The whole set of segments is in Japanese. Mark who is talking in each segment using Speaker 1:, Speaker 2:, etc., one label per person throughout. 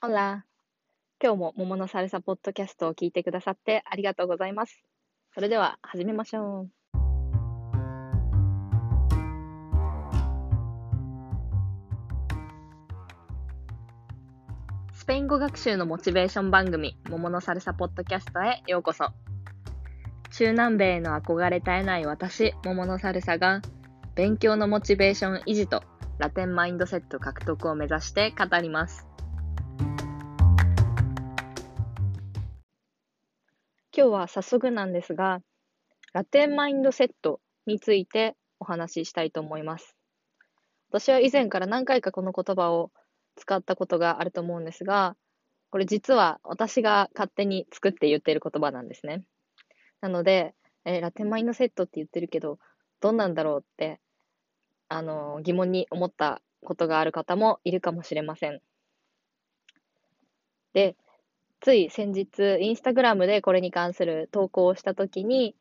Speaker 1: ほら、今日も桃のサルサポッドキャストを聞いてくださってありがとうございます。それでは始めましょう。スペイン語学習のモチベーション番組、桃のサルサポッドキャストへようこそ。中南米への憧れ絶えない私、桃のサルサが、勉強のモチベーション維持とラテンマインドセット獲得を目指して語ります。今日は早速なんですが、ラテンマインドセットについてお話ししたいと思います。私は以前から何回かこの言葉を使ったことがあると思うんですが、これ実は私が勝手に作って言っている言葉なんですね。なので、えーラテンマインドセットって言ってるけど、どんなんだろうって、あのー疑問に思ったことがある方もいるかもしれません。で、つい先日、インスタグラムでこれに関する投稿をしたときに、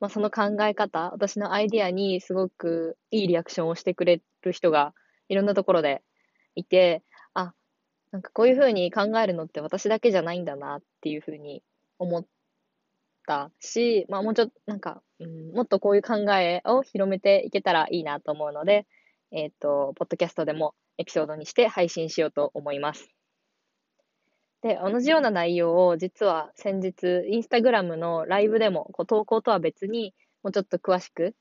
Speaker 1: まあ、その考え方、私のアイディアにすごくいいリアクションをしてくれる人がいろんなところでいて、あ、なんかこういうふうに考えるのって私だけじゃないんだなっていうふうに思ったし、まあもうちょっとなんか、うん、もっとこういう考えを広めていけたらいいなと思うので、えっと、ポッドキャストでもエピソードにして配信しようと思います。で、同じような内容を実は先日、インスタグラムのライブでも、こう投稿とは別にもうちょっと詳しく、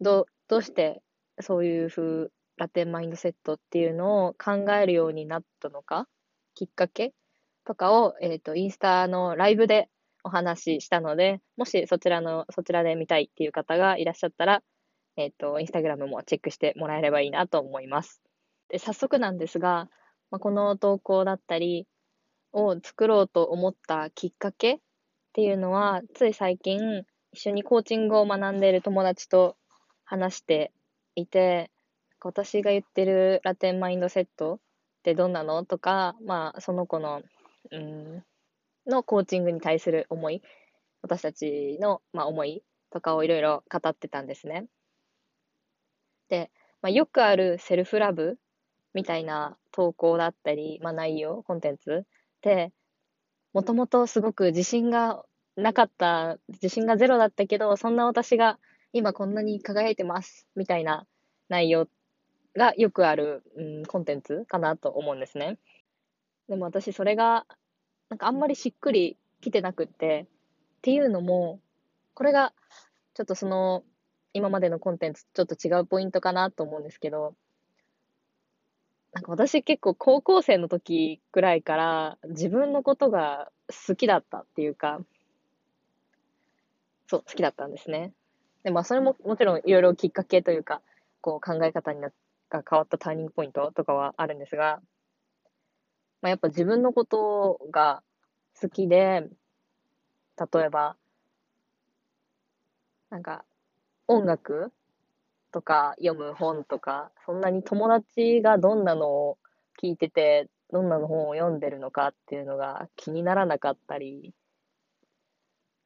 Speaker 1: どう、どうしてそういう風、ラテンマインドセットっていうのを考えるようになったのか、きっかけとかを、えっと、インスタのライブでお話ししたので、もしそちらの、そちらで見たいっていう方がいらっしゃったら、えっと、インスタグラムもチェックしてもらえればいいなと思います。で、早速なんですが、まあ、この投稿だったりを作ろうと思ったきっかけっていうのは、つい最近、一緒にコーチングを学んでいる友達と話していて、私が言ってるラテンマインドセットってどんなの？とか、まあ、その子の、うん、のコーチングに対する思い、私たちの、まあ、思いとかをいろいろ語ってたんですね。で、まあ、よくあるセルフラブみたいな投稿だったり、まあ、内容、コンテンツ、もともとすごく自信がなかった、自信がゼロだったけど、そんな私が今こんなに輝いてますみたいな内容がよくある、うん、コンテンツかなと思うんですね。でも私それがなんかあんまりしっくりきてなくって、っていうのも、これがちょっとその今までのコンテンツちょっと違うポイントかなと思うんですけど、なんか私結構高校生の時くらいから自分のことが好きだったっていうか、そう、好きだったんですね。で、まあそれももちろんいろいろきっかけというか、こう考え方になが変わったターニングポイントとかはあるんですが、まあやっぱ自分のことが好きで、例えば、なんか音楽とか読む本とか、そんなに友達がどんなのを聞いてて、どんなの本を読んでるのかっていうのが気にならなかったり、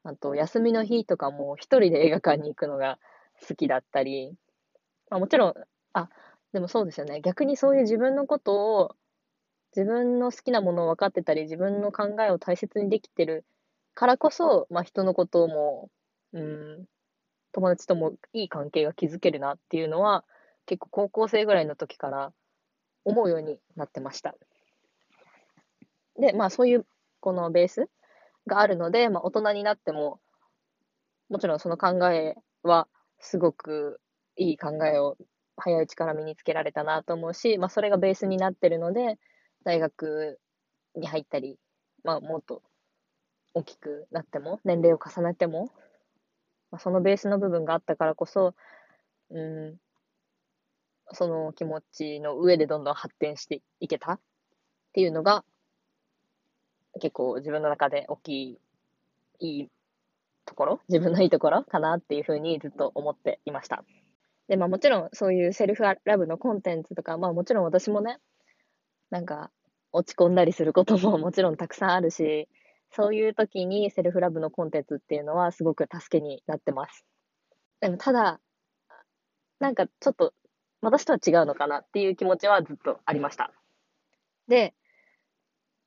Speaker 1: あと休みの日とかも一人で映画館に行くのが好きだったり、まあ、もちろん、あ、でもそうですよね。逆にそういう自分のことを、自分の好きなものを分かってたり、自分の考えを大切にできてるからこそ、まあ人のことも、うん、友達ともいい関係が築けるなっていうのは、結構高校生ぐらいの時から思うようになってました。で、まあそういうこのベースがあるので、まあ大人になっても、もちろんその考えはすごくいい考えを早いうちから身につけられたなと思うし、まあそれがベースになってるので、大学に入ったり、まあもっと大きくなっても、年齢を重ねても、まあ、そのベースの部分があったからこそ、うん、その気持ちの上でどんどん発展していけたっていうのが、結構自分の中で大きい、いいところ、自分のいいところかなっていうふうにずっと思っていました。で、まあもちろんそういうセルフラブのコンテンツとか、まあもちろん私もね、なんか落ち込んだりすることももちろんたくさんあるし、そういう時にセルフラブのコンテンツっていうのはすごく助けになってます。でもただ、なんかちょっと私とは違うのかなっていう気持ちはずっとありました。で、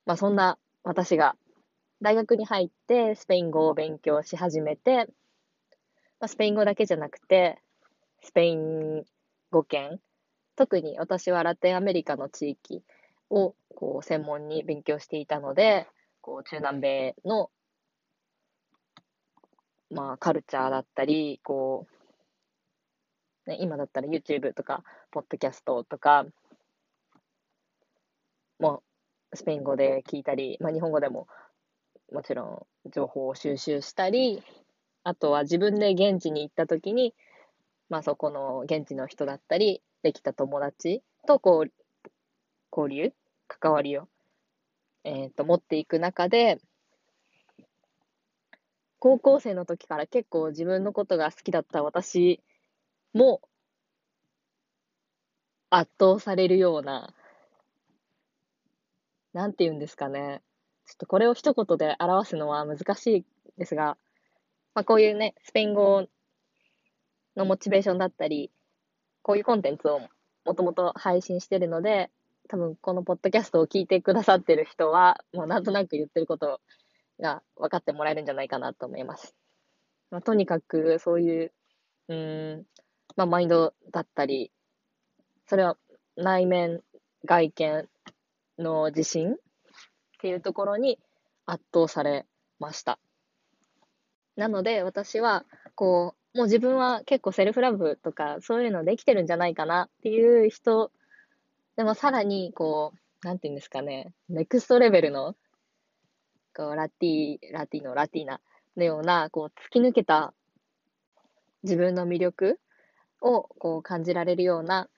Speaker 1: まあそんな私が大学に入ってスペイン語を勉強し始めて、まあ、スペイン語だけじゃなくて、スペイン語圏、特に私はラテンアメリカの地域をこう専門に勉強していたので、こう中南米のまあカルチャーだったり、こう、ね、今だったら YouTube とか、ポッドキャストとか、もスペイン語で聞いたり、まあ日本語でももちろん情報を収集したり、あとは自分で現地に行った時に、まあそこの現地の人だったり、できた友達とこう、交流、関わりを、えっ、ー、と、持っていく中で、高校生の時から結構自分のことが好きだった私も圧倒されるような、なんて言うんですかね。ちょっとこれを一言で表すのは難しいですが、まあ、こういうね、スペイン語のモチベーションだったり、こういうコンテンツをもともと配信してるので、多分このポッドキャストを聞いてくださってる人は、もうなんとなく言ってることが分かってもらえるんじゃないかなと思います。まあ、とにかくそういう、うん、まあ、マインドだったり、それは内面、外見の自信っていうところに圧倒されました。なので私は、こう、もう自分は結構セルフラブとかそういうのできてるんじゃないかなっていう人、でもさらにこう、なんていうんですかね、ネクストレベルの、こう、ラティ、ラティの、ラティーナのような、こう、突き抜けた自分の魅力をこう感じられるような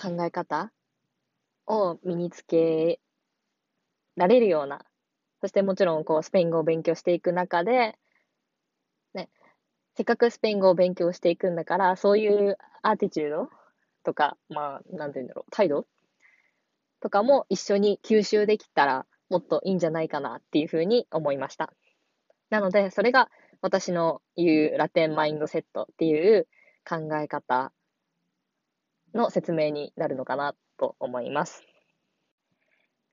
Speaker 1: 考え方を身につけられるような、そしてもちろんこうスペイン語を勉強していく中で、ねせっかくスペイン語を勉強していくんだから、そういうアーティチュードとか、まあ、なんて言うんだろう、態度とかも一緒に吸収できたらもっといいんじゃないかなっていうふうに思いました。なので、それが私の言うラテンマインドセットっていう考え方の説明になるのかなと思います。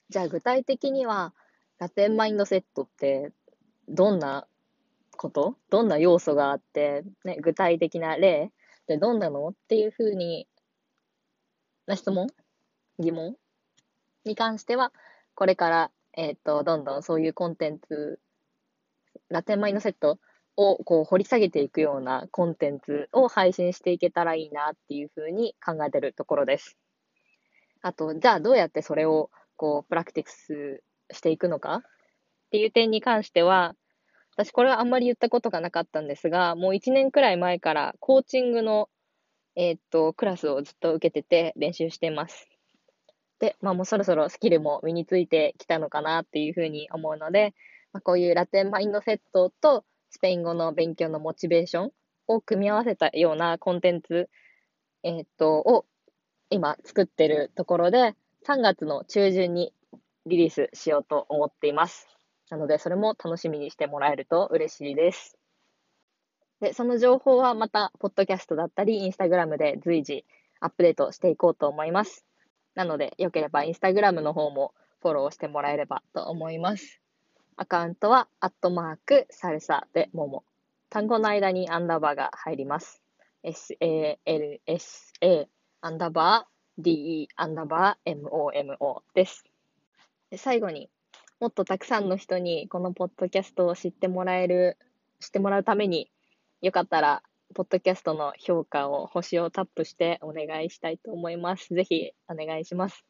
Speaker 1: じゃあ具体的にはラテンマインドセットってどんなこと？どんな要素があって、ね、具体的な例ってどんなの？っていうふうにな質問？疑問？に関しては、これから、えっ、ー、と、どんどんそういうコンテンツ、ラテンマインドセットをこう掘り下げていくようなコンテンツを配信していけたらいいなっていうふうに考えてるところです。あと、じゃあどうやってそれをこうプラクティクスしていくのか？っていう点に関しては、私これはあんまり言ったことがなかったんですが、もう1年くらい前からコーチングの、えー、っと、クラスをずっと受けてて練習しています。で、まあもうそろそろスキルも身についてきたのかなっていうふうに思うので、まあ、こういうラテンマインドセットとスペイン語の勉強のモチベーションを組み合わせたようなコンテンツ、えー、っと、を今作ってるところで、3月の中旬にリリースしようと思っています。なので、それも楽しみにしてもらえると嬉しいです。で、その情報はまた、ポッドキャストだったり、インスタグラムで随時アップデートしていこうと思います。なので、よければインスタグラムの方もフォローしてもらえればと思います。アカウントは、アットマーク、サルサでもも。単語の間にアンダーバーが入ります。salsa アンダーバー de アンダーバー momo です。で最後に、もっとたくさんの人にこのポッドキャストを知ってもらえる、知ってもらうために、よかったら、ポッドキャストの評価を、星をタップしてお願いしたいと思います。ぜひお願いします。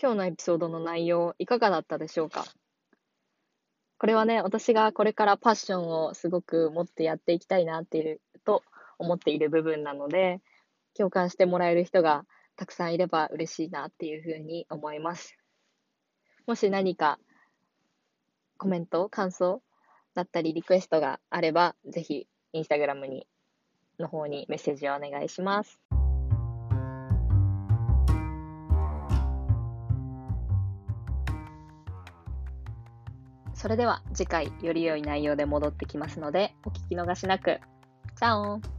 Speaker 1: 今日のエピソードの内容、いかがだったでしょうか？これはね、私がこれからパッションをすごく持ってやっていきたいなっていう、と思っている部分なので、共感してもらえる人がたくさんいれば嬉しいなっていうふうに思います。もし何かコメント、感想だったりリクエストがあれば、ぜひインスタグラムにの方にメッセージをお願いします。それでは次回より良い内容で戻ってきますのでお聞き逃しなく。チャオ